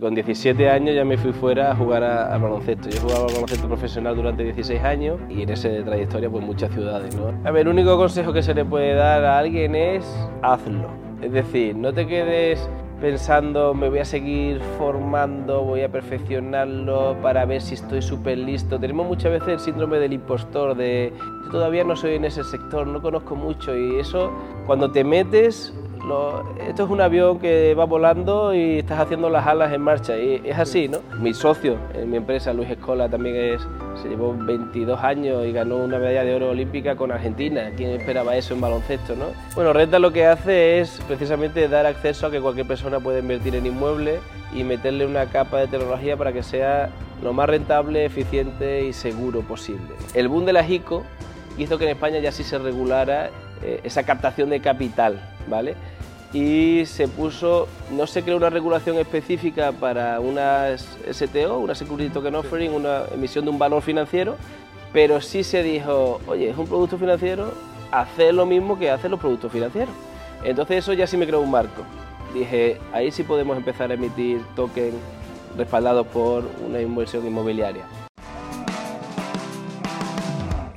Con 17 años ya me fui fuera a jugar al baloncesto. Yo jugaba al baloncesto profesional durante 16 años y en esa trayectoria pues muchas ciudades. ¿no? A ver, el único consejo que se le puede dar a alguien es hazlo. Es decir, no te quedes pensando me voy a seguir formando, voy a perfeccionarlo para ver si estoy súper listo. Tenemos muchas veces el síndrome del impostor, de yo todavía no soy en ese sector, no conozco mucho y eso cuando te metes esto es un avión que va volando y estás haciendo las alas en marcha. Y es así, ¿no? Mi socio en mi empresa, Luis Escola, también es, se llevó 22 años y ganó una medalla de oro olímpica con Argentina. ¿Quién esperaba eso en baloncesto, no? Bueno, Renta lo que hace es precisamente dar acceso a que cualquier persona pueda invertir en inmuebles y meterle una capa de tecnología para que sea lo más rentable, eficiente y seguro posible. El boom de la ICO hizo que en España ya sí se regulara eh, esa captación de capital, ¿vale? Y se puso, no se creó una regulación específica para una STO, una Security Token Offering, una emisión de un valor financiero, pero sí se dijo, oye, es un producto financiero, hacer lo mismo que hacen los productos financieros. Entonces eso ya sí me creó un marco. Dije, ahí sí podemos empezar a emitir tokens respaldados por una inversión inmobiliaria.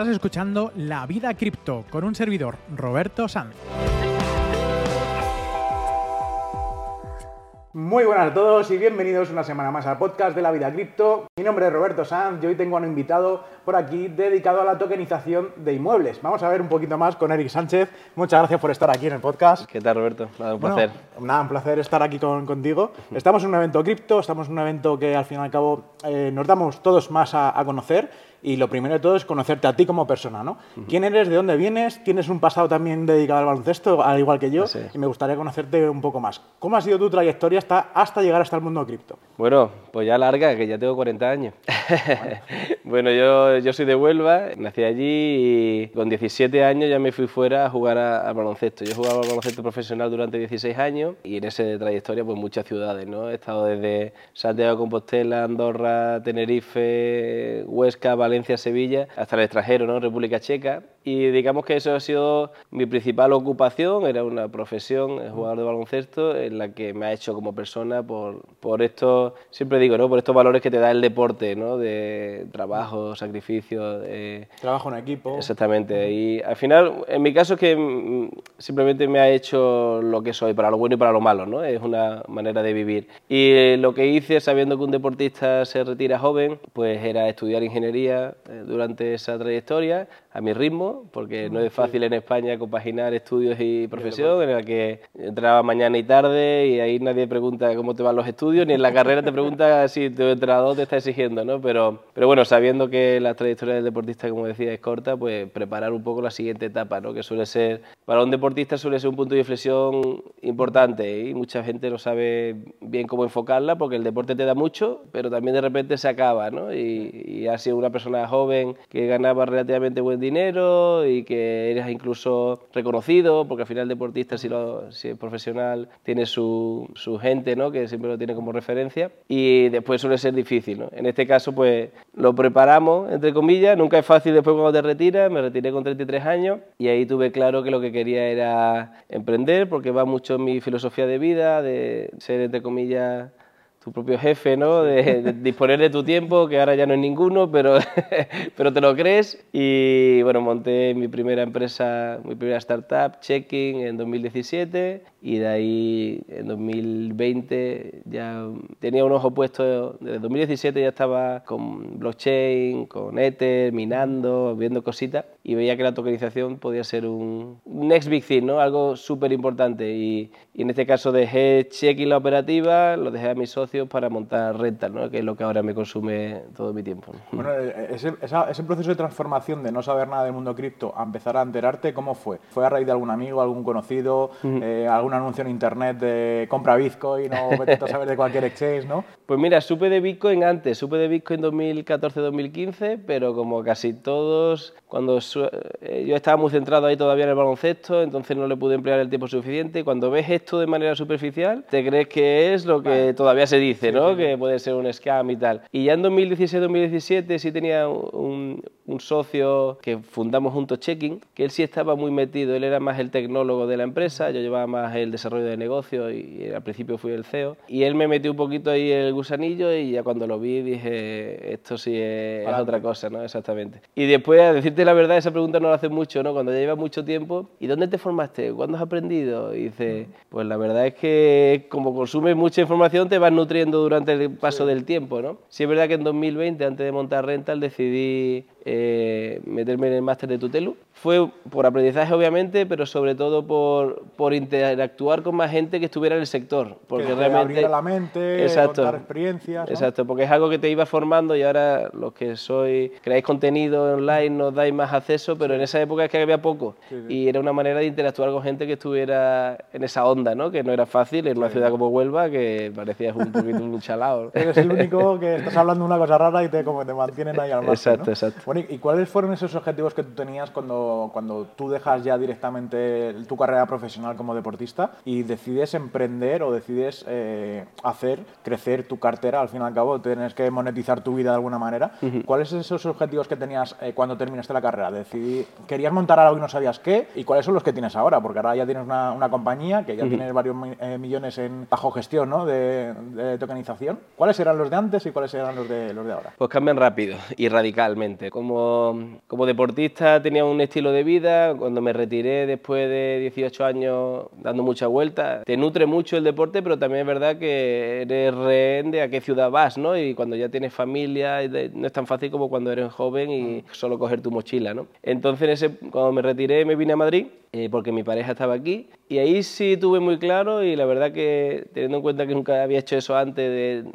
Estás escuchando La Vida Cripto con un servidor, Roberto Sanz. Muy buenas a todos y bienvenidos una semana más al podcast de La Vida Cripto. Mi nombre es Roberto Sanz y hoy tengo a un invitado por aquí dedicado a la tokenización de inmuebles. Vamos a ver un poquito más con Eric Sánchez. Muchas gracias por estar aquí en el podcast. ¿Qué tal, Roberto? Nada, un placer. Nada, un placer estar aquí contigo. Estamos en un evento cripto, estamos en un evento que al fin y al cabo eh, nos damos todos más a conocer y lo primero de todo es conocerte a ti como persona, ¿no? ¿Quién eres? ¿De dónde vienes? ¿Tienes un pasado también dedicado al baloncesto, al igual que yo? Y me gustaría conocerte un poco más. ¿Cómo ha sido tu trayectoria hasta, hasta llegar hasta el mundo cripto? Bueno, pues ya larga, que ya tengo 40 años. Bueno, yo, yo soy de Huelva, nací allí y con 17 años ya me fui fuera a jugar al baloncesto. Yo jugaba al baloncesto profesional durante 16 años y en esa trayectoria pues muchas ciudades, ¿no? He estado desde Santiago de Compostela, Andorra, Tenerife, Huesca, Valencia, Sevilla, hasta el extranjero, ¿no? República Checa. Y digamos que eso ha sido mi principal ocupación, era una profesión, el jugador de baloncesto, en la que me ha hecho como persona por, por esto, siempre digo, ¿no? Por estos valores que te da el deporte, ¿no? De trabajo, sacrificio. trabajo en equipo. Exactamente. Y al final, en mi caso es que mm, simplemente me ha hecho lo que soy, para lo bueno y para lo malo, ¿no? Es una manera de vivir. Y lo que hice, sabiendo que un deportista se retira joven, pues era estudiar ingeniería eh, durante esa trayectoria a mi ritmo, porque no es fácil en España compaginar estudios y profesión, en la que entraba mañana y tarde y ahí nadie pregunta cómo te van los estudios, ni en la carrera te pregunta si tu entrenador te está exigiendo, ¿no? Pero, pero bueno, sabiendo que la trayectoria del deportista, como decía, es corta, pues preparar un poco la siguiente etapa, ¿no? Que suele ser, para un deportista suele ser un punto de inflexión importante y mucha gente no sabe bien cómo enfocarla porque el deporte te da mucho, pero también de repente se acaba, ¿no? Y, y ha sido una persona joven que ganaba relativamente buen dinero y que eres incluso reconocido, porque al final el deportista, si, lo, si es profesional, tiene su, su, gente, ¿no? que siempre lo tiene como referencia, y después suele ser difícil. ¿no? En este caso, pues lo preparamos, entre comillas, nunca es fácil después cuando te retiras, me retiré con 33 años y ahí tuve claro que lo que quería era emprender, porque va mucho en mi filosofía de vida, de ser, entre comillas, tu propio jefe, ¿no? De, disponer de tu tiempo, que ahora ya no es ninguno, pero, pero te lo crees. Y bueno, monté mi primera empresa, mi primera startup, Checking, en 2017 y de ahí en 2020 ya tenía un ojo puesto, desde 2017 ya estaba con blockchain, con Ether, minando, viendo cositas y veía que la tokenización podía ser un next big thing, ¿no? algo súper importante y, y, en este caso dejé Checking la operativa, lo dejé a mi socio socios para montar rental, ¿no? que es lo que ahora me consume todo mi tiempo. Bueno, eh, ese, ese, proceso de transformación de no saber nada del mundo cripto a empezar a enterarte, ¿cómo fue? ¿Fue a raíz de algún amigo, algún conocido, eh, algún anuncio en internet de compra Bitcoin o vete a saber de cualquier exchange, no? Pues mira, supe de Bitcoin antes, supe de Bitcoin 2014-2015, pero como casi todos, cuando eh, yo estaba muy centrado ahí todavía en el baloncesto, entonces no le pude emplear el tiempo suficiente. Cuando ves esto de manera superficial, te crees que es lo que todavía se dice, ¿no? Que puede ser un scam y tal. Y ya en 2016-2017 sí tenía un, un socio que fundamos juntos Checking, que él sí estaba muy metido, él era más el tecnólogo de la empresa, yo llevaba más el desarrollo de negocio y al principio fui el CEO. Y él me metió un poquito ahí el gusanillo y ya cuando lo vi dije, esto sí es, otra cosa, ¿no? Exactamente. Y después, a decirte la verdad, esa pregunta no la hace mucho, ¿no? Cuando ya llevas mucho tiempo, ¿y dónde te formaste? ¿Cuándo has aprendido? Y dice, pues la verdad es que como consumes mucha información te vas nutriendo durante el paso del tiempo, ¿no? Sí es verdad que en 2020, antes de montar Rental, decidí eh, meterme en el máster de Tutelu. Fue por aprendizaje, obviamente, pero sobre todo por, por interactuar con más gente que estuviera en el sector. Porque que realmente. la mente, exacto, contar experiencias. Exacto, porque es algo que te iba formando y ahora los que sois, creáis contenido online nos dais más acceso, pero en esa época es que había poco. Y era una manera de interactuar con gente que estuviera en esa onda, ¿no? Que no era fácil en una ciudad como Huelva, que parecías un poquito un chalao. Eres el único que estás hablando una cosa rara y te, como te mantienen ahí al margen, Exacto, exacto. ¿Y cuáles fueron esos objetivos que tú tenías cuando, cuando tú dejas ya directamente tu carrera profesional como deportista y decides emprender o decides eh, hacer crecer tu cartera? Al fin y al cabo, tienes que monetizar tu vida de alguna manera. ¿Cuáles son esos objetivos que tenías eh, cuando terminaste la carrera? Decidí, ¿Querías montar algo y no sabías qué? ¿Y cuáles son los que tienes ahora? Porque ahora ya tienes una, una compañía que ya tienes varios eh, millones en bajo gestión ¿no? de, de, tokenización. ¿Cuáles eran los de antes y cuáles eran los de, los de ahora? Pues cambian rápido y radicalmente. Como como, deportista tenía un estilo de vida, cuando me retiré después de 18 años dando muchas vueltas, te nutre mucho el deporte, pero también es verdad que eres rehén de a qué ciudad vas, ¿no? Y cuando ya tienes familia, no es tan fácil como cuando eres joven y solo coger tu mochila, ¿no? Entonces, ese, cuando me retiré, me vine a Madrid eh, porque mi pareja estaba aquí y ahí sí tuve muy claro y la verdad que teniendo en cuenta que nunca había hecho eso antes, de,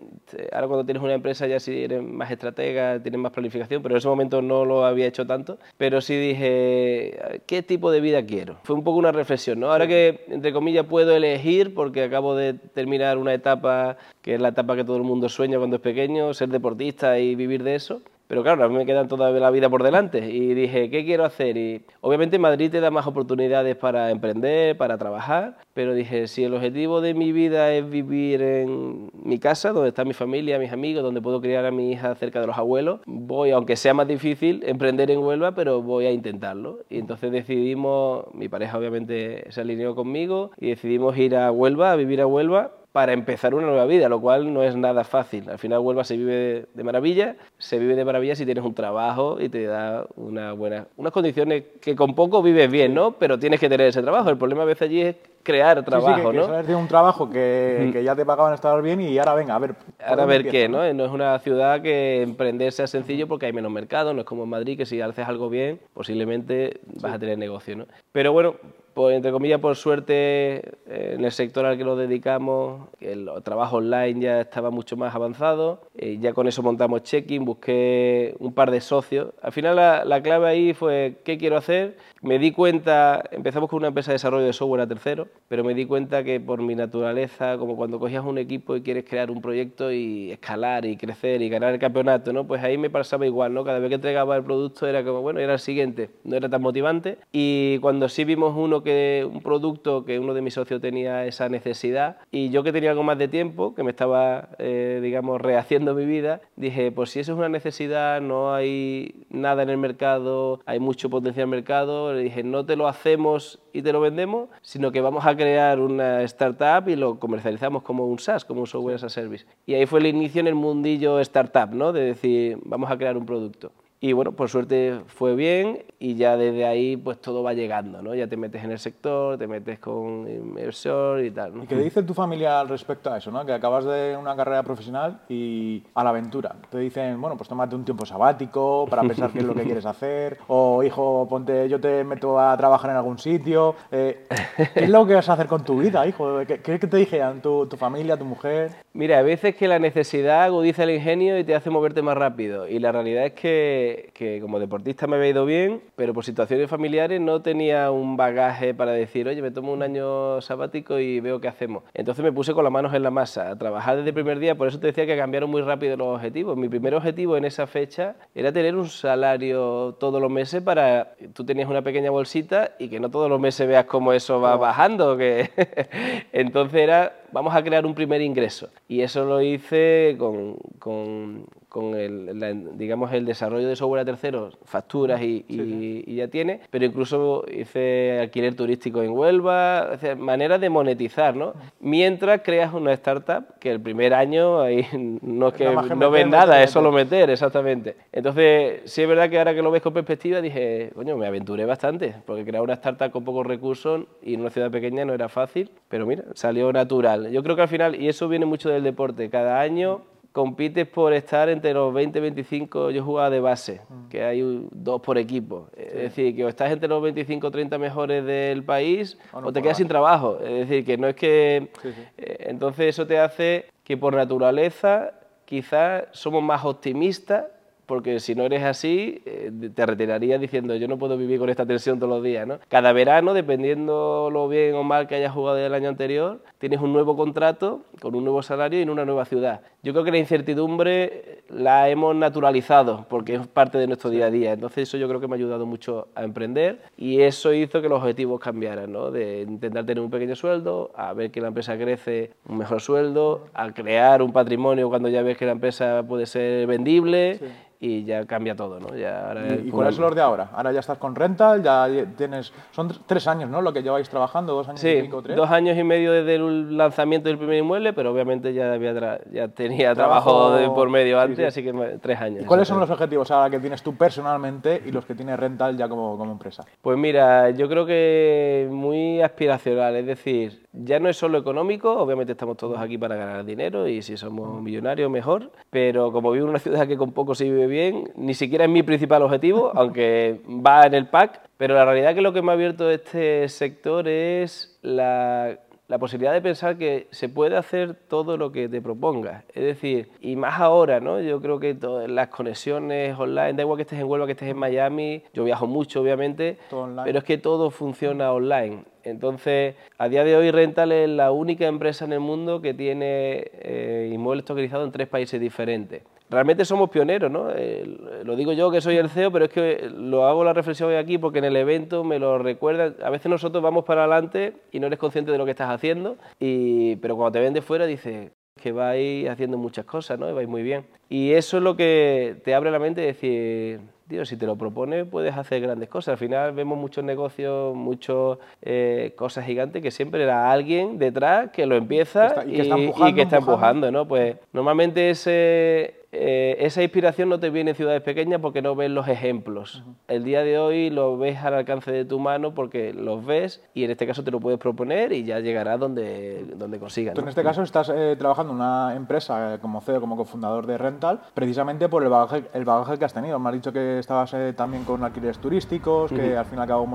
ahora cuando tienes una empresa ya sí eres más estratega, tienes más planificación, pero en ese momento no lo había hecho tanto, pero sí dije, ¿qué tipo de vida quiero? Fue un poco una reflexión, ¿no? Ahora que, entre comillas, puedo elegir porque acabo de terminar una etapa que es la etapa que todo el mundo sueña cuando es pequeño, ser deportista y vivir de eso, pero claro, a mí me queda toda la vida por delante y dije, ¿qué quiero hacer? Y obviamente Madrid te da más oportunidades para emprender, para trabajar, pero dije, si el objetivo de mi vida es vivir en mi casa, donde está mi familia, mis amigos, donde puedo criar a mi hija cerca de los abuelos, voy, aunque sea más difícil, emprender en Huelva, pero voy a intentarlo. Y entonces decidimos, mi pareja obviamente se alineó conmigo y decidimos ir a Huelva, a vivir a Huelva para empezar una nueva vida, lo cual no es nada fácil. Al final Huelva se vive de maravilla, se vive de maravilla si tienes un trabajo y te da una buena, unas condiciones que con poco vives bien, ¿no? Pero tienes que tener ese trabajo. El problema a veces allí es crear trabajo, sí, ¿no? Que de un trabajo que, que, ya te pagaban estar bien y ahora venga, a ver. Ahora a ver qué, ¿no? ¿no? es una ciudad que emprender sea sencillo porque hay menos mercado, no es como en Madrid que si haces algo bien, posiblemente vas a tener negocio, ¿no? Pero bueno, pues, entre comillas, por suerte, en el sector al que nos dedicamos, el trabajo online ya estaba mucho más avanzado. Eh, ya con eso montamos check-in, busqué un par de socios. Al final la, la, clave ahí fue qué quiero hacer. Me di cuenta, empezamos con una empresa de desarrollo de software a tercero, pero me di cuenta que por mi naturaleza, como cuando cogías un equipo y quieres crear un proyecto y escalar y crecer y ganar el campeonato, ¿no? pues ahí me pasaba igual. ¿no? Cada vez que entregaba el producto era como, bueno, era el siguiente, no era tan motivante. Y cuando sí vimos uno que un producto que uno de mis socios tenía esa necesidad y yo que tenía algo más de tiempo, que me estaba, eh, digamos, rehaciendo mi vida, dije, pues si eso es una necesidad, no hay nada en el mercado, hay mucho potencial en el mercado, le dije, no te lo hacemos y te lo vendemos, sino que vamos a crear una startup y lo comercializamos como un SaaS, como un software as a service. Y ahí fue el inicio en el mundillo startup, ¿no? De decir, vamos a crear un producto. Y bueno, por suerte fue bien y ya desde ahí pues todo va llegando, ¿no? Ya te metes en el sector, te metes con inversor y tal. ¿no? ¿Y qué dice tu familia al respecto a eso, ¿no? Que acabas de una carrera profesional y a la aventura. Te dicen, bueno, pues tómate un tiempo sabático para pensar qué es lo que quieres hacer. O, hijo, ponte, yo te meto a trabajar en algún sitio. Eh, ¿Qué es lo que vas a hacer con tu vida, hijo? ¿Qué, qué te dijeron tu, tu familia, tu mujer? Mira, a veces que la necesidad agudiza el ingenio y te hace moverte más rápido. Y la realidad es que, que, como deportista me había ido bien, pero por situaciones familiares no tenía un bagaje para decir, oye, me tomo un año sabático y veo qué hacemos. Entonces me puse con las manos en la masa, a trabajar desde el primer día. Por eso te decía que cambiaron muy rápido los objetivos. Mi primer objetivo en esa fecha era tener un salario todos los meses para... Tú tenías una pequeña bolsita y que no todos los meses veas cómo eso va bajando. Que... Entonces era vamos a crear un primer ingreso. Y eso lo hice con, con, con el, la, digamos, el desarrollo de software a terceros, facturas y, sí, sí. y, ya tiene, pero incluso hice alquiler turístico en Huelva, o sea, maneras de monetizar, ¿no? Mientras creas una startup que el primer año ahí no es que no, no ves nada, es solo meter, exactamente. Entonces, sí es verdad que ahora que lo ves con perspectiva dije, coño, me aventuré bastante, porque crear una startup con pocos recursos y en una ciudad pequeña no era fácil, pero mira, salió natural. Yo creo que al final, y eso viene mucho del deporte, cada año compites por estar entre los 20 y 25, yo jugaba de base, mm. que hay dos por equipo. Sí. Es decir, que o estás entre los 25 o 30 mejores del país o, no o te quedas sin trabajo. Es decir, que no es que... Sí, sí. Eh, entonces eso te hace que por naturaleza quizás somos más optimistas porque si no eres así, eh, te retirarías diciendo yo no puedo vivir con esta tensión todos los días. ¿no? Cada verano, dependiendo lo bien o mal que hayas jugado el año anterior, tienes un nuevo contrato con un nuevo salario y en una nueva ciudad. Yo creo que la incertidumbre la hemos naturalizado porque es parte de nuestro día a día. Entonces eso yo creo que me ha ayudado mucho a emprender y eso hizo que los objetivos cambiaran, ¿no? de intentar tener un pequeño sueldo, a ver que la empresa crece, un mejor sueldo, a crear un patrimonio cuando ya ves que la empresa puede ser vendible. Sí y ya cambia todo, ¿no? Ya ahora ¿Y, cuál es el de ahora? Ahora ya estás con Rental, ya tienes... Son tres años, ¿no? Lo que lleváis trabajando, dos años sí, y pico, tres. dos años y medio desde el lanzamiento del primer inmueble, pero obviamente ya, había ya tenía trabajo, trabajo de por medio antes, sí, sí. así que tres años. ¿Y cuáles son los objetivos ahora que tienes tú personalmente y los que tiene Rental ya como, como empresa? Pues mira, yo creo que muy aspiracional, es decir, ya no es solo económico, obviamente estamos todos aquí para ganar dinero y si somos millonarios mejor, pero como vivo en una ciudad que con poco se vive bien, ni siquiera es mi principal objetivo, aunque va en el pack, pero la realidad que lo que me ha abierto este sector es la, la posibilidad de pensar que se puede hacer todo lo que te propongas. Es decir, y más ahora, ¿no? Yo creo que todas las conexiones online, da igual que estés en Huelva, que estés en Miami, yo viajo mucho, obviamente, pero es que todo funciona online. Entonces, a día de hoy Rental es la única empresa en el mundo que tiene eh, inmuebles tokenizados en tres países diferentes. Realmente somos pioneros, ¿no? Eh, lo digo yo que soy el CEO, pero es que lo hago la reflexión hoy aquí porque en el evento me lo recuerda. A veces nosotros vamos para adelante y no eres consciente de lo que estás haciendo, y, pero cuando te ven de fuera dices que vais haciendo muchas cosas, ¿no? Y vais muy bien. Y eso es lo que te abre la mente de decir, Dios, si te lo propones puedes hacer grandes cosas. Al final vemos muchos negocios, muchas eh, cosas gigantes que siempre era alguien detrás que lo empieza está, y, y, que está empujando, y que está empujando. empujando, ¿no? Pues normalmente ese, eh, esa inspiración no te viene en ciudades pequeñas porque no ves los ejemplos. Uh -huh. El día de hoy lo ves al alcance de tu mano porque los ves y en este caso te lo puedes proponer y ya llegará donde, donde consigas. ¿no? en este caso estás eh, trabajando en una empresa eh, como CEO, como cofundador de Rental, precisamente por el bagaje, el bagaje que has tenido. Me has dicho que estabas eh, también con alquileres turísticos, que uh -huh. al fin y al cabo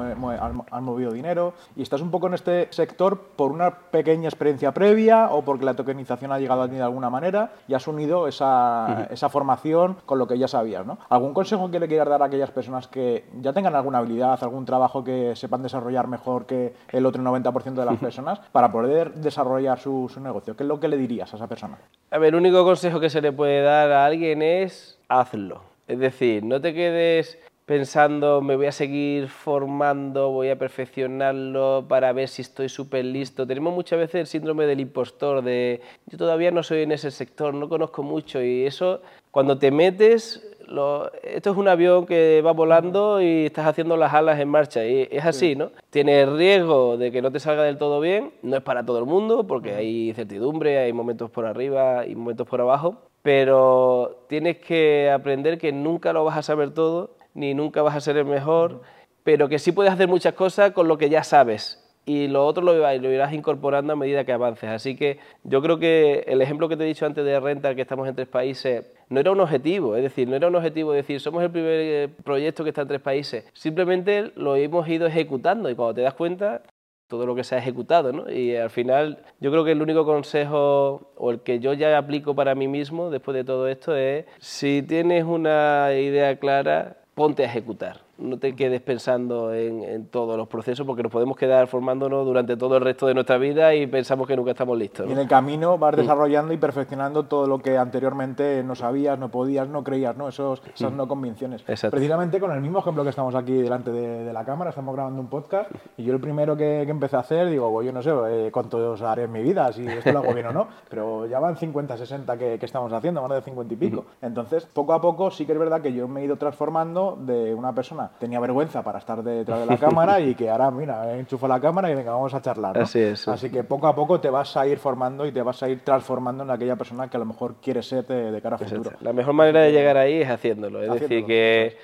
han movido dinero y estás un poco en este sector por una pequeña experiencia previa o porque la tokenización ha llegado a ti de alguna manera y has unido esa, uh -huh esa formación con lo que ya sabías. ¿no? ¿Algún consejo que le quieras dar a aquellas personas que ya tengan alguna habilidad, algún trabajo que sepan desarrollar mejor que el otro 90% de las personas para poder desarrollar su, su negocio? ¿Qué es lo que le dirías a esa persona? A ver, el único consejo que se le puede dar a alguien es hazlo. Es decir, no te quedes pensando me voy a seguir formando, voy a perfeccionarlo para ver si estoy súper listo. Tenemos muchas veces el síndrome del impostor, de yo todavía no soy en ese sector, no conozco mucho y eso cuando te metes, lo, esto es un avión que va volando y estás haciendo las alas en marcha y es así, ¿no? Tienes riesgo de que no te salga del todo bien, no es para todo el mundo porque hay incertidumbre, hay momentos por arriba y momentos por abajo, pero tienes que aprender que nunca lo vas a saber todo, ni nunca vas a ser el mejor, pero que sí puedes hacer muchas cosas con lo que ya sabes y lo otro lo, irás incorporando a medida que avances. Así que yo creo que el ejemplo que te he dicho antes de renta, que estamos en tres países, no era un objetivo, es decir, no era un objetivo decir, somos el primer eh, proyecto que está en tres países, simplemente lo hemos ido ejecutando y cuando te das cuenta, todo lo que se ha ejecutado, ¿no? Y al final yo creo que el único consejo o el que yo ya aplico para mí mismo después de todo esto es, si tienes una idea clara, ponte a ejecutar no te quedes pensando en, todos los procesos porque nos podemos quedar formándonos durante todo el resto de nuestra vida y pensamos que nunca estamos listos. Y en el camino vas mm. desarrollando y perfeccionando todo lo que anteriormente no sabías, no podías, no creías, ¿no? Esos, esas mm. no convicciones. Precisamente con el mismo ejemplo que estamos aquí delante de, la cámara, estamos grabando un podcast y yo el primero que, empecé a hacer, digo, pues yo no sé eh, cuánto haré en mi vida, si esto lo hago bien o no, pero ya van 50, 60 que, que estamos haciendo, más de 50 y pico. Entonces, poco a poco sí que es verdad que yo me he ido transformando de una persona tenía vergüenza para estar detrás de la cámara y que ahora, mira, enchufo la cámara y venga, vamos a charlar. Así es. Así que poco a poco te vas a ir formando y te vas a ir transformando en aquella persona que a lo mejor quieres ser de, cara a futuro. La mejor manera de llegar ahí es haciéndolo. Es decir, que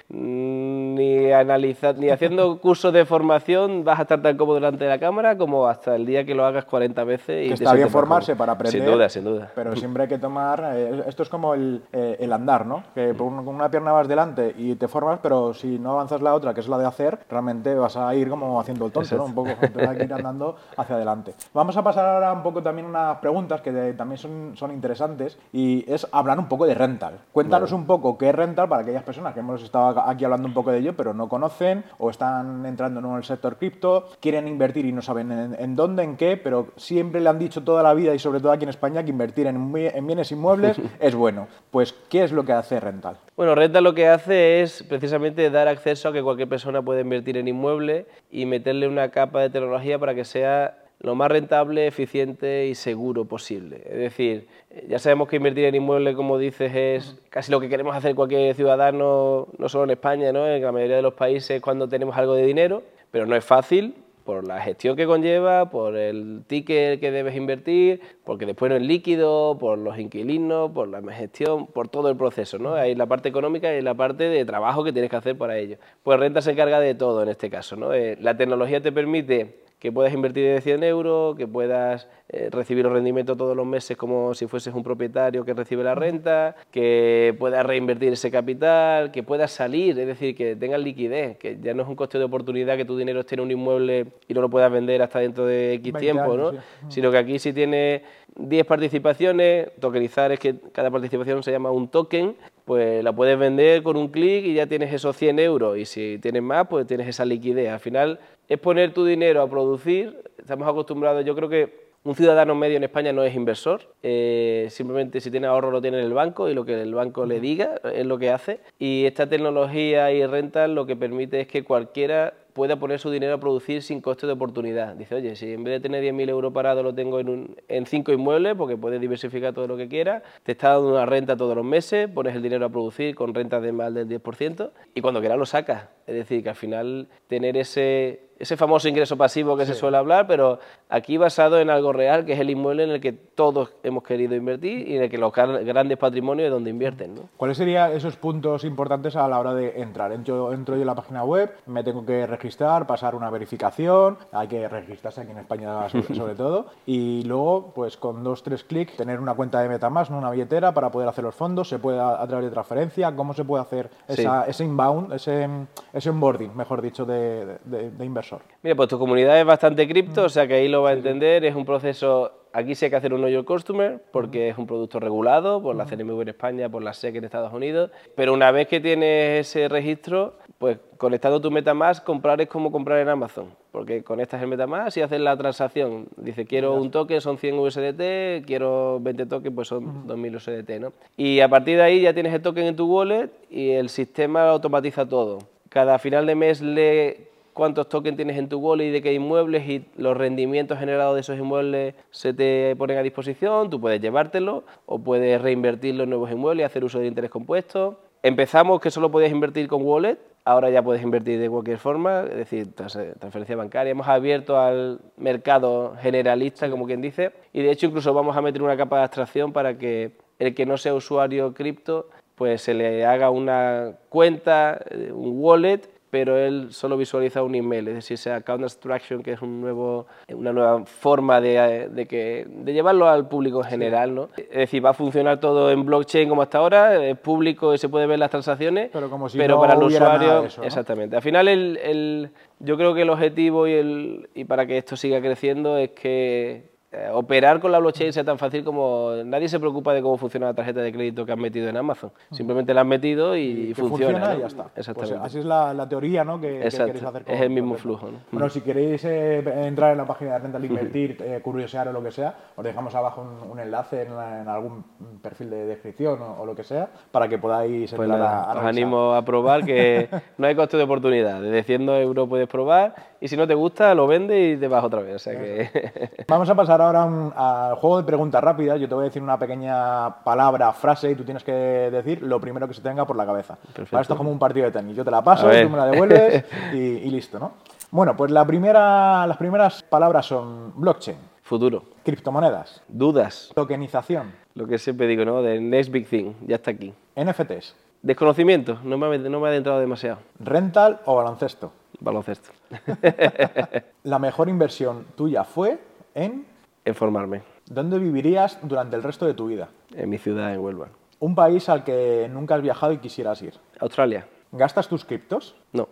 ni, analizar, ni haciendo cursos de formación vas a estar tan cómodo delante de la cámara como hasta el día que lo hagas 40 veces. Y está bien formarse para aprender. Sin duda, sin duda. Pero siempre hay que tomar. Eh, esto es como el, eh, el andar, ¿no? Que con una pierna vas delante y te formas, pero si no avanzas la otra, que es la de hacer, realmente vas a ir como haciendo el tonto, ¿no? Un poco, ir andando hacia adelante. Vamos a pasar ahora un poco también unas preguntas que también son, son interesantes y es hablar un poco de rental. Cuéntanos un poco qué es rental para aquellas personas que hemos estado aquí hablando un poco de ello, pero no conocen o están entrando en el sector cripto, quieren invertir y no saben en, dónde, en qué, pero siempre le han dicho toda la vida y sobre todo aquí en España que invertir en, en bienes inmuebles es bueno. Pues, ¿qué es lo que hace rental? Bueno, rental lo que hace es precisamente dar acceso a que cualquier persona puede invertir en inmuebles y meterle una capa de tecnología para que sea lo más rentable, eficiente y seguro posible. Es decir, ya sabemos que invertir en inmuebles, como dices, es casi lo que queremos hacer cualquier ciudadano, no solo en España, ¿no? en la mayoría de los países cuando tenemos algo de dinero, pero no es fácil por la gestión que conlleva, por el ticket que debes invertir, porque después no es líquido, por los inquilinos, por la gestión, por todo el proceso, ¿no? Hay la parte económica y la parte de trabajo que tienes que hacer para ello. Pues renta se encarga de todo en este caso, ¿no? Eh, la tecnología te permite que puedas invertir de 100 euros, que puedas eh, recibir los rendimientos todos los meses como si fueses un propietario que recibe la renta, que puedas reinvertir ese capital, que puedas salir, es decir, que tengas liquidez, que ya no es un coste de oportunidad que tu dinero esté en un inmueble y no lo puedas vender hasta dentro de X tiempo, ¿no? sino que aquí si tienes 10 participaciones, tokenizar es que cada participación se llama un token, pues la puedes vender con un clic y ya tienes esos 100 euros y si tienes más, pues tienes esa liquidez. Al final es poner tu dinero a producir. Estamos acostumbrados, yo creo que un ciudadano medio en España no es inversor, eh, simplemente si tiene ahorro lo tiene en el banco y lo que el banco le diga es lo que hace. Y esta tecnología y renta lo que permite es que cualquiera pueda poner su dinero a producir sin coste de oportunidad. Dice, oye, si en vez de tener 10.000 euros parados lo tengo en, un, en cinco inmuebles, porque puedes diversificar todo lo que quieras, te está dando una renta todos los meses, pones el dinero a producir con rentas de más del 10% y cuando quieras lo sacas. Es decir, que al final tener ese ese famoso ingreso pasivo que se suele hablar, pero aquí basado en algo real, que es el inmueble en el que todos hemos querido invertir y en el que los grandes patrimonios es donde invierten. ¿no? ¿Cuáles serían esos puntos importantes a la hora de entrar? Entro, entro yo en la página web, me tengo que registrar, pasar una verificación, hay que registrarse aquí en España sobre, todo, y luego, pues con dos, tres clics, tener una cuenta de Metamask, una billetera para poder hacer los fondos, se puede a, través de transferencia, ¿cómo se puede hacer ese inbound, ese, ese onboarding, mejor dicho, de, de, de inversión? Mira, pues tu comunidad es bastante cripto, o sea que ahí lo va a entender. Es un proceso. Aquí sí hay que hacer un know your customer porque es un producto regulado por la CNMV en España, por la SEC en Estados Unidos. Pero una vez que tienes ese registro, pues conectando tu MetaMask, comprar es como comprar en Amazon. Porque conectas el MetaMask y haces la transacción. Dice, quiero un toque, son 100 USDT, quiero 20 tokens, pues son 2000 USDT, ¿no? Y a partir de ahí ya tienes el token en tu wallet y el sistema automatiza todo. Cada final de mes le cuántos tokens tienes en tu wallet y de qué inmuebles y los rendimientos generados de esos inmuebles se te ponen a disposición, tú puedes llevártelo o puedes reinvertirlo en nuevos inmuebles y hacer uso de interés compuesto. Empezamos que solo podías invertir con wallet, ahora ya puedes invertir de cualquier forma, es decir, transferencia bancaria. Hemos abierto al mercado generalista, como quien dice, y de hecho incluso vamos a meter una capa de abstracción para que el que no sea usuario cripto, pues se le haga una cuenta, eh, un wallet pero él solo visualiza un email, es decir, sea account abstraction, que es un nuevo, una nueva forma de, de, que, de llevarlo al público en general, ¿no? Es decir, va a funcionar todo en blockchain como hasta ahora, es público y se puede ver las transacciones, pero, como si pero no para el usuario, de eso, ¿no? exactamente. Al final, el, el- yo creo que el objetivo y, el, y para que esto siga creciendo es que eh, operar con la blockchain sea tan fácil como nadie se preocupa de cómo funciona la tarjeta de crédito que han metido en Amazon. Simplemente la han metido y, que funciona. funciona ¿no? y ya está. Pues Exactamente. así es la, la teoría ¿no? que, queréis hacer es el mismo flujo, ¿no? Bueno, si queréis eh, entrar en la página de Rental Invertir, eh, curiosear o lo que sea, os dejamos abajo un, un enlace en, algún perfil de descripción o, o lo que sea para que podáis Pues entrar nada, a, a os animo a probar que no hay coste de oportunidad. Desde 100 euros puedes probar y si no te gusta lo vendes y te vas otra vez. O sea que Vamos a pasar ahora un- al juego de preguntas rápidas. Yo te voy a decir una pequeña palabra, frase, y tú tienes que decir lo primero que se tenga por la cabeza. Perfecto. Para esto es como un partido de tenis. Yo te la paso, tú me la devuelves y, y listo, ¿no? Bueno, pues la primera, las primeras palabras son blockchain, futuro, criptomonedas, dudas, tokenización, lo que siempre digo, ¿no? The next big thing, ya está aquí. NFTs, Desconocimiento, no me, no me ha adentrado demasiado. rental o baloncesto. Baloncesto, La mejor inversión tuya fue en informarme dónde vivirías durante el resto de tu vida. en mi ciudad, en Huelva. Un país al que nunca has viajado y quisieras ir. Australia, ¿Gastas tus criptos? no,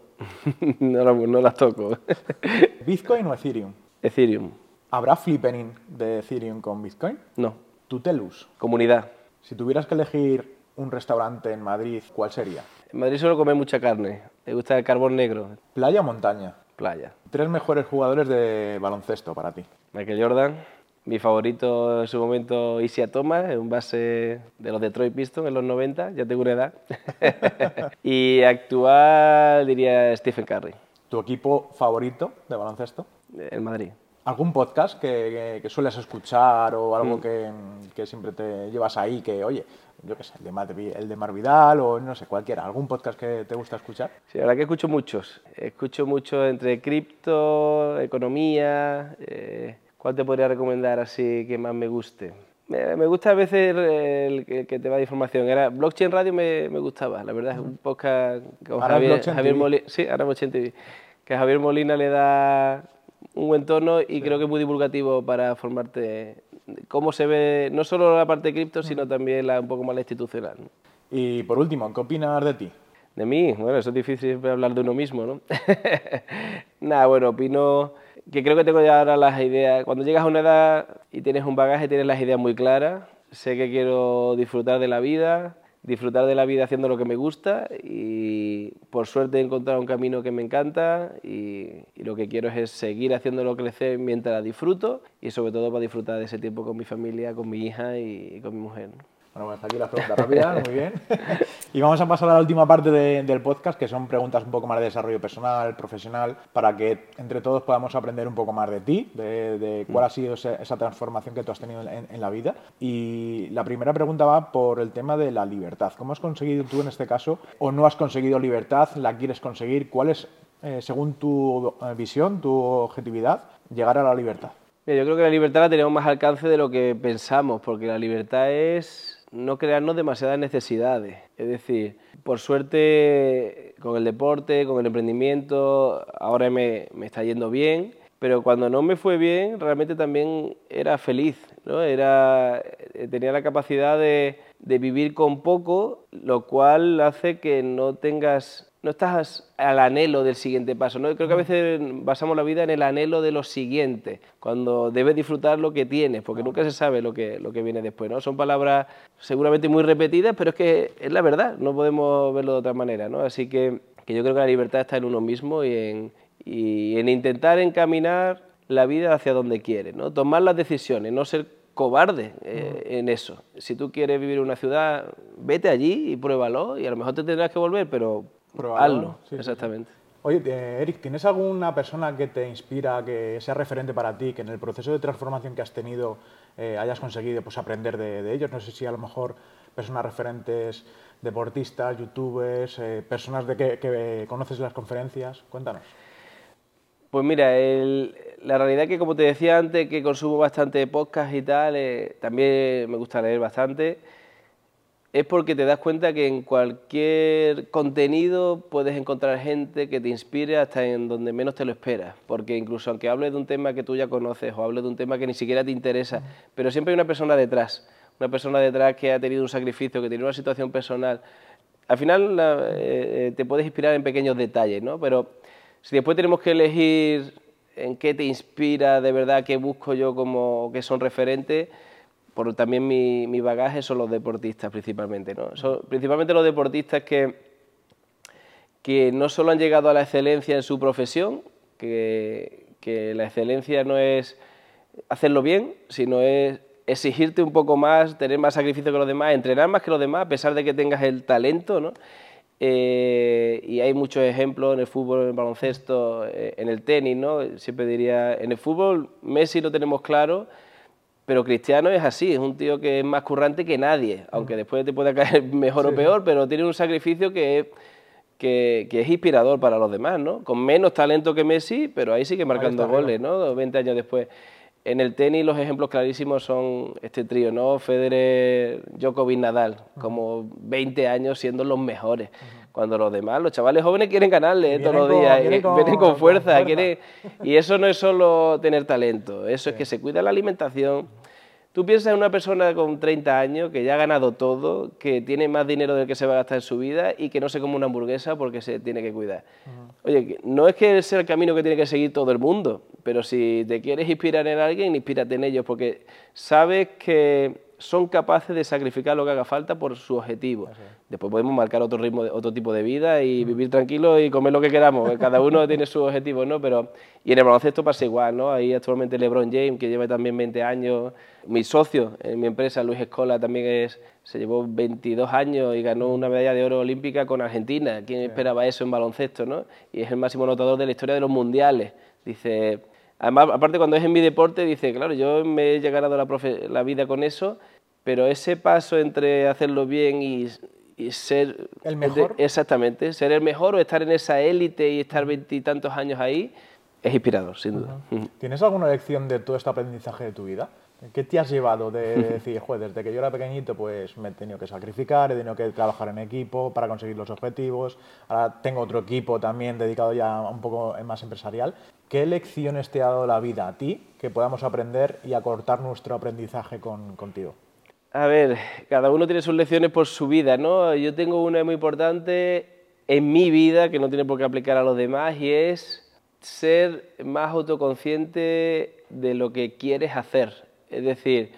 no, la- no las toco. ¿Bitcoin o Ethereum? Ethereum, ¿Habrá flippening de Ethereum con Bitcoin? no. Tutelus. Comunidad, Si tuvieras que elegir un restaurante en Madrid, ¿cuál sería? En Madrid solo come mucha carne, me gusta el carbón negro, ¿Playa o montaña? playa. Tres mejores jugadores de baloncesto para ti. Michael Jordan, mi favorito en su momento Isia Thomas, un base de los Detroit Pistons en los 90, ya tengo una edad. y actual diría Stephen Curry, ¿Tu equipo favorito de baloncesto? el Madrid. ¿Algún podcast que, que- que sueles escuchar o algo que, que siempre te llevas ahí? Que, oye, yo qué sé, el de, Mar, el de Mar Vidal o no sé, cualquiera. ¿Algún podcast que te gusta escuchar? Sí, la verdad que escucho muchos. Escucho mucho entre cripto, economía. eh, ¿Cuál te podría recomendar así que más me guste? Me, me gusta a veces el que, que te va de información. Era Blockchain Radio me, me gustaba, la verdad es un podcast con Ahora Javier, Javier. Molina. Sí, ahora Blockchain TV. Que Javier Molina le da un buen tono y creo que es muy divulgativo para formarte cómo se ve no solo la parte de cripto, sino también la, un poco más la institucional. ¿no? Y por último, ¿qué opinas de ti? De mí, bueno, eso es difícil hablar de uno mismo, ¿no? Nada, bueno, opino que creo que tengo ya ahora las ideas. Cuando llegas a una edad y tienes un bagaje, tienes las ideas muy claras. Sé que quiero disfrutar de la vida, disfrutar de la vida haciendo lo que me gusta y por suerte he encontrado un camino que me encanta y, lo que quiero es seguir haciéndolo crecer mientras la disfruto y sobre todo para disfrutar de ese tiempo con mi familia, con mi hija y con mi mujer. ¿No? Bueno, pues hasta aquí las preguntas rápidas, muy bien. Y vamos a pasar a la última parte de- del podcast, que son preguntas un poco más de desarrollo personal, profesional, para que entre todos podamos aprender un poco más de ti, de, cuál ha sido esa transformación que tú has tenido en, en la vida. Y la primera pregunta va por el tema de la libertad. ¿Cómo has conseguido tú en este caso, o no has conseguido libertad, la quieres conseguir? ¿Cuál es, eh, según tu eh, visión, tu objetividad, llegar a la libertad? Mira, yo creo que la libertad la tenemos más alcance de lo que pensamos, porque la libertad es no crearnos demasiadas necesidades. Es decir, por suerte, con el deporte, con el emprendimiento, ahora me, me está yendo bien, pero cuando no me fue bien, realmente también era feliz, ¿no? Era, eh, tenía la capacidad de, de vivir con poco, lo cual hace que no tengas no estás al anhelo del siguiente paso. ¿no? Creo que a veces basamos la vida en el anhelo de lo siguiente, cuando debes disfrutar lo que tienes, porque nunca se sabe lo que, lo que viene después. ¿no? Son palabras seguramente muy repetidas, pero es que es la verdad, no podemos verlo de otra manera. ¿no? Así que, que yo creo que la libertad está en uno mismo y en, y en intentar encaminar la vida hacia donde quiere, ¿no? tomar las decisiones, no ser cobarde eh, en eso. Si tú quieres vivir en una ciudad, vete allí y pruébalo y a lo mejor te tendrás que volver, pero Pruébalo, hazlo, exactamente. Oye, eh, Eric, ¿tienes alguna persona que te inspira, que sea referente para ti, que en el proceso de transformación que has tenido eh, hayas conseguido pues, aprender de, de ellos? No sé si a lo mejor personas referentes, deportistas, youtubers, eh, personas de que, que conoces las conferencias. Cuéntanos. Pues mira, el- la realidad que como te decía antes, que consumo bastante podcast y tal, eh, también me gusta leer bastante. es porque te das cuenta que en cualquier contenido puedes encontrar gente que te inspire hasta en donde menos te lo esperas. Porque incluso aunque hables de un tema que tú ya conoces o hables de un tema que ni siquiera te interesa, pero siempre hay una persona detrás, una persona detrás que ha tenido un sacrificio, que tiene una situación personal. Al final eh, te puedes inspirar en pequeños detalles, ¿no? Pero si después tenemos que elegir en qué te inspira de verdad, qué busco yo como que son referentes, por también mi, bagaje son los deportistas principalmente. ¿no? Son principalmente los deportistas que, que no solo han llegado a la excelencia en su profesión, que, que la excelencia no es hacerlo bien, sino es exigirte un poco más, tener más sacrificio que los demás, entrenar más que los demás, a pesar de que tengas el talento, ¿no? Eh, y hay muchos ejemplos en el fútbol, en el baloncesto, eh, en el tenis, ¿no? Siempre diría, en el fútbol Messi lo tenemos claro, pero Cristiano es así, es un tío que es más currante que nadie, aunque después te pueda caer mejor o peor, pero tiene un sacrificio que es, que, es inspirador para los demás, ¿no? Con menos talento que Messi, pero ahí sigue marcando goles, ¿no? 20 años después. En el tenis los ejemplos clarísimos son este trío, ¿no? Federer, Djokovic, Nadal, como 20 años siendo los mejores. Cuando los demás, los chavales jóvenes quieren ganarle ¿eh? todos los días, vienen con, fuerza, y eso no es solo tener talento, eso es que se cuida la alimentación, Tú piensas en una persona con 30 años que ya ha ganado todo, que tiene más dinero del que se va a gastar en su vida y que no se come una hamburguesa porque se tiene que cuidar. Oye, no es que sea el camino que tiene que seguir todo el mundo, pero si te quieres inspirar en alguien, inspírate en ellos porque sabes que son capaces de sacrificar lo que haga falta por su objetivo. Después podemos marcar otro ritmo, otro tipo de vida y vivir tranquilo y comer lo que queramos. Cada uno tiene sus objetivos, ¿no? Pero y en el baloncesto pasa igual, ¿no? Ahí actualmente LeBron James que lleva también 20 años, mi socio en mi empresa Luis Escola también es se llevó 22 años y ganó una medalla de oro olímpica con Argentina. ¿Quién esperaba eso en baloncesto, no? Y es el máximo anotador de la historia de los mundiales. Dice, además aparte cuando es en mi deporte dice, claro, yo me he ganado la, la vida con eso pero ese paso entre hacerlo bien y, ser... El mejor. exactamente, ser el mejor o estar en esa élite y estar veintitantos años ahí, es inspirador, sin duda. ¿Tienes alguna lección de todo este aprendizaje de tu vida? ¿Qué te has llevado de decir, joder, desde que yo era pequeñito, pues me he tenido que sacrificar, he tenido que trabajar en equipo para conseguir los objetivos, ahora tengo otro equipo también dedicado ya un poco más empresarial. ¿Qué lecciones te ha dado la vida a ti que podamos aprender y acortar nuestro aprendizaje contigo? A ver, cada uno tiene sus lecciones por su vida, ¿no? Yo tengo una muy importante en mi vida que no tiene por qué aplicar a los demás y es ser más autoconsciente de lo que quieres hacer. Es decir,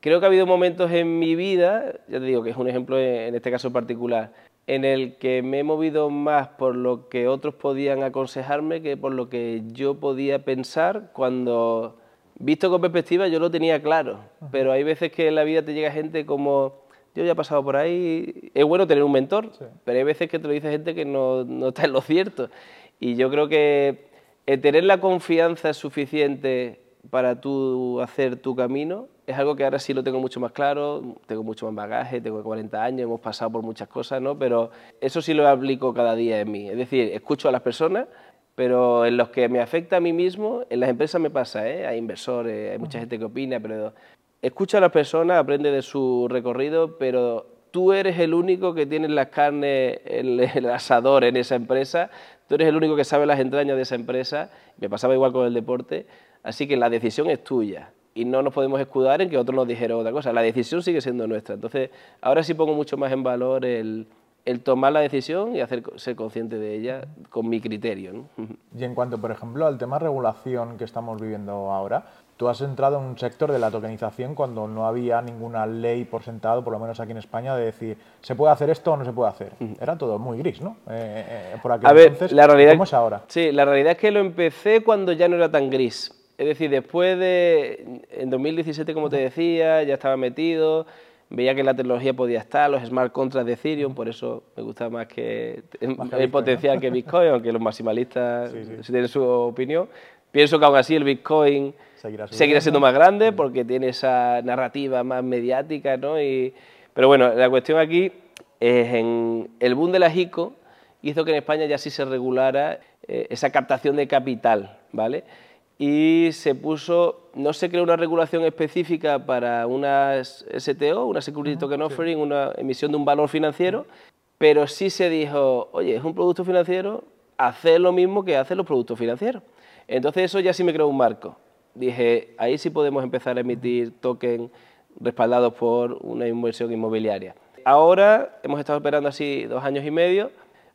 creo que ha habido momentos en mi vida, ya te digo que es un ejemplo en este caso particular, en el que me he movido más por lo que otros podían aconsejarme que por lo que yo podía pensar. Cuando visto con perspectiva yo lo tenía claro, pero hay veces que en la vida te llega gente como yo ya he pasado por ahí, es bueno tener un mentor, pero hay veces que te lo dice gente que no, no, está en lo cierto. Y yo creo que tener la confianza suficiente para tú hacer tu camino es algo que ahora sí lo tengo mucho más claro, tengo mucho más bagaje, tengo 40 años, hemos pasado por muchas cosas, ¿no? Pero eso sí lo aplico cada día en mí. Es decir, escucho a las personas, pero en los que me afecta a mí mismo, en las empresas me pasa, ¿eh? hay inversores, hay mucha gente que opina, pero escucha a las personas, aprende de su recorrido, pero tú eres el único que tiene las carnes, el, el, asador en esa empresa, tú eres el único que sabe las entrañas de esa empresa, me pasaba igual con el deporte, así que la decisión es tuya y no nos podemos escudar en que otros nos dijeron otra cosa, la decisión sigue siendo nuestra, entonces ahora sí pongo mucho más en valor el el tomar la decisión y hacer, ser consciente de ella con mi criterio. Y en cuanto, por ejemplo, al tema regulación que estamos viviendo ahora, tú has entrado en un sector de la tokenización cuando no había ninguna ley por sentado, por lo menos aquí en España, de decir, ¿se puede hacer esto o no se puede hacer? Era todo muy gris, ¿no? Eh, eh, por aquel A ver, la realidad, ¿cómo es ahora? Sí, la realidad es que lo empecé cuando ya no era tan gris. Es decir, después de, en 2017, como te decía, ya estaba metido, veía que la tecnología podía estar, los smart contracts de Ethereum, por eso me gusta más que el potencial que Bitcoin, aunque los maximalistas tienen su opinión. Pienso que aún así el Bitcoin seguirá, siendo más grande porque tiene esa narrativa más mediática, ¿no? Y, pero bueno, la cuestión aquí es en el boom de la ICO hizo que en España ya sí se regulara eh, esa captación de capital, ¿vale? Y se puso, no se creó una regulación específica para una STO, una Security Token Offering, una emisión de un valor financiero, pero sí se dijo, oye, es un producto financiero, hacer lo mismo que hacen los productos financieros. Entonces eso ya sí me creó un marco. Dije, ahí sí podemos empezar a emitir tokens respaldados por una inversión inmobiliaria. Ahora hemos estado esperando así dos años y medio,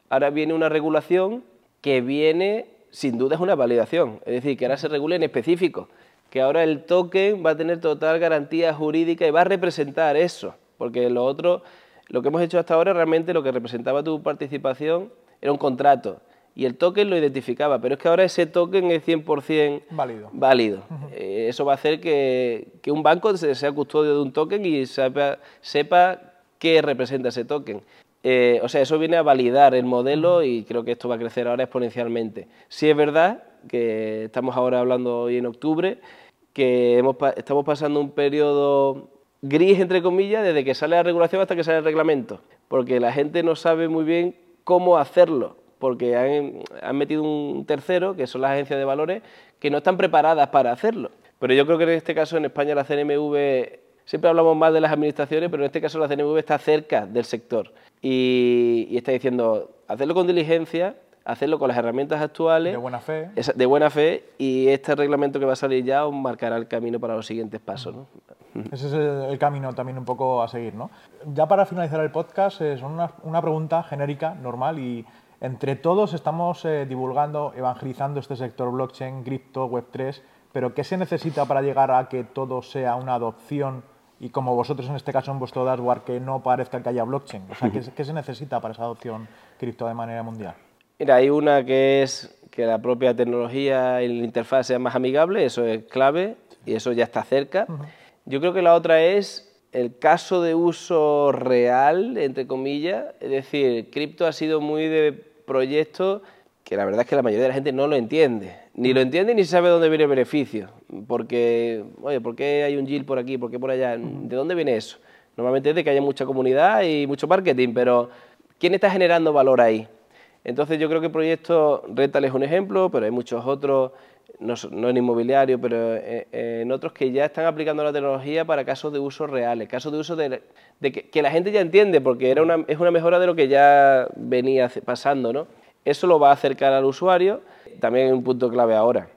ahora viene una regulación que viene sin duda es una validación, es decir, que ahora se regule en específico, que ahora el token va a tener total garantía jurídica y va a representar eso, porque lo otro, lo que hemos hecho hasta ahora realmente lo que representaba tu participación era un contrato y el token lo identificaba, pero es que ahora ese token es 100% válido. válido. Eh, eso va a hacer que, un banco sea custodio de un token y sepa, sepa qué representa ese token. Eh, o sea, eso viene a validar el modelo y creo que esto va a crecer ahora exponencialmente. Sí es verdad que estamos ahora hablando hoy en octubre, que estamos pasando un periodo gris, entre comillas, desde que sale la regulación hasta que sale el reglamento, porque la gente no sabe muy bien cómo hacerlo, porque han, han metido un tercero, que son las agencias de valores, que no están preparadas para hacerlo. Pero yo creo que en este caso en España la CNMV siempre hablamos más de las administraciones, pero en este caso la CNMV está cerca del sector y, está diciendo, hacerlo con diligencia, hacerlo con las herramientas actuales. De buena fe. de buena fe y este reglamento que va a salir ya os marcará el camino para los siguientes pasos. ¿no? Ese es el, camino también un poco a seguir. ¿no? Ya para finalizar el podcast, es una, una pregunta genérica, normal y entre todos estamos eh, divulgando, evangelizando este sector blockchain, cripto, web3, pero ¿qué se necesita para llegar a que todo sea una adopción? Y como vosotros en este caso en vuestro dashboard que no parezca que haya blockchain? O sea, ¿qué, se necesita para esa adopción cripto de manera mundial? Mira, hay una que es que la propia tecnología y la interfaz sea más amigable, eso es clave y eso ya está cerca. Yo creo que la otra es el caso de uso real, entre comillas, es decir, cripto ha sido muy de proyectos que la verdad es que la mayoría de la gente no lo entiende. Ni lo entiende ni sabe dónde viene el beneficio. Porque, oye, ¿por qué hay un yield por aquí? ¿Por qué por allá? ¿De dónde viene eso? Normalmente es de que haya mucha comunidad y mucho marketing, pero ¿quién está generando valor ahí? Entonces yo creo que el proyecto Rental es un ejemplo, pero hay muchos otros, no, en inmobiliario, pero en, otros que ya están aplicando la tecnología para casos de uso reales, casos de uso de, que, la gente ya entiende, porque era una, es una mejora de lo que ya venía pasando, ¿no? Eso lo va a acercar al usuario. También un punto clave ahora.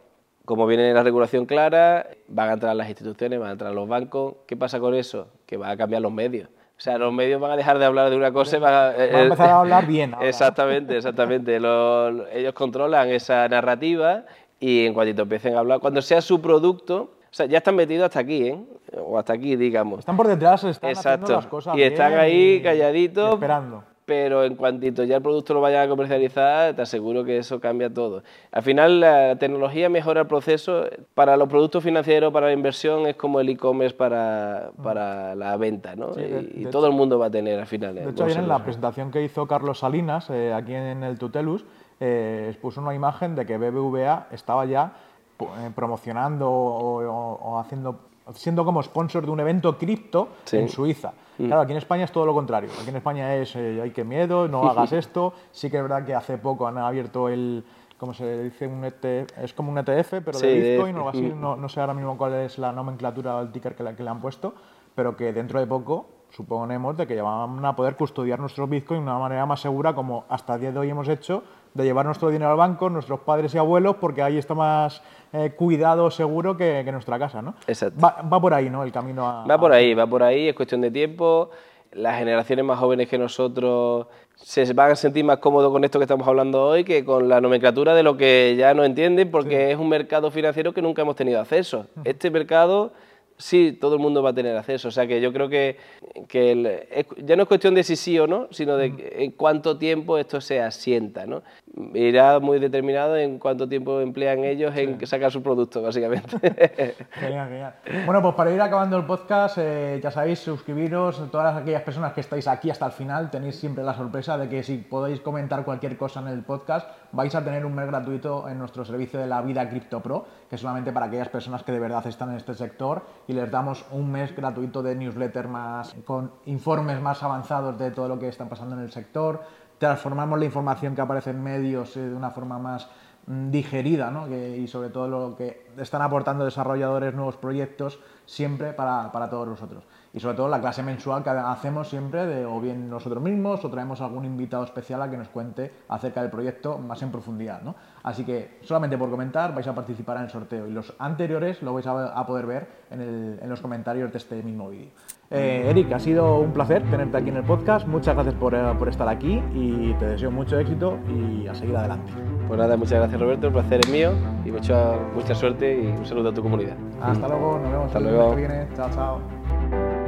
Como viene la regulación clara, van a entrar las instituciones, van a entrar los bancos. ¿Qué pasa con eso? Que van a cambiar los medios. O sea, los medios van a dejar de hablar de una cosa y van a, eh, empezar a hablar bien. Exactamente, exactamente. ellos controlan esa narrativa y en cuanto empiecen a hablar, cuando sea su producto, o sea, ya están metidos hasta aquí, ¿eh? O hasta aquí, digamos. Están por detrás, están haciendo las cosas Y están ahí calladitos. esperando pero en cuantito ya el producto lo vayan a comercializar, te aseguro que eso cambia todo. Al final la tecnología mejora el proceso. Para los productos financieros, para la inversión, es como el e-commerce para, para, la venta, ¿no? y, todo el mundo va a tener al final. De hecho, en la presentación que hizo Carlos Salinas, eh, aquí en el Tutelus, eh, expuso una imagen de que BBVA estaba ya eh, promocionando o, haciendo, siendo como sponsor de un evento cripto en Suiza. Mm. Claro, aquí en España es todo lo contrario. Aquí en España es, eh, hay que miedo, no hagas esto. Sí que es verdad que hace poco han abierto el, ¿cómo se dice? Un ETF, es como un ETF, pero de Bitcoin o algo así. Mm. No, no, sé ahora mismo cuál es la nomenclatura o el ticker que, que le han puesto, pero que dentro de poco suponemos de que ya van a poder custodiar nuestros Bitcoin de una manera más segura como hasta el día de hoy hemos hecho de llevar nuestro dinero al banco, nuestros padres y abuelos, porque ahí está más eh, cuidado seguro que, que, nuestra casa, ¿no? Exacto. Va, por ahí, ¿no? El camino a... Va por ahí, va por ahí, es cuestión de tiempo. Las generaciones más jóvenes que nosotros se van a sentir más cómodos con esto que estamos hablando hoy que con la nomenclatura de lo que ya no entienden, porque es un mercado financiero que nunca hemos tenido acceso. Este mercado sí, todo el mundo va a tener acceso. O sea que yo creo que, ya no es cuestión de si sí o no, sino de en cuánto tiempo esto se asienta. ¿no? Irá muy determinado en cuánto tiempo emplean ellos en sacar su producto, básicamente. genial, genial. Bueno, pues para ir acabando el podcast, eh, ya sabéis, suscribiros. Todas aquellas personas que estáis aquí hasta el final, tenéis siempre la sorpresa de que si podéis comentar cualquier cosa en el podcast, vais a tener un mes gratuito en nuestro servicio de la vida Crypto Pro, que es solamente para aquellas personas que de verdad están en este sector y les damos un mes gratuito de newsletter más con informes más avanzados de todo lo que está pasando en el sector. Transformamos la información que aparece en medios eh, de una forma más mm, digerida ¿no? y sobre todo lo que están aportando desarrolladores, nuevos proyectos, siempre para, para todos nosotros y sobre todo la clase mensual que hacemos siempre de o bien nosotros mismos o traemos algún invitado especial a que nos cuente acerca del proyecto más en profundidad. ¿no? Así que solamente por comentar vais a participar en el sorteo y los anteriores lo vais a, poder ver en, los comentarios de este mismo vídeo. Eh, Eric, ha sido un placer tenerte aquí en el podcast, muchas gracias por, eh, por estar aquí y te deseo mucho éxito y a seguir adelante. Pues nada, muchas gracias Roberto, el placer es mío y mucha, mucha suerte y un saludo a tu comunidad. Hasta luego, nos vemos. Hasta luego. Chao, chao.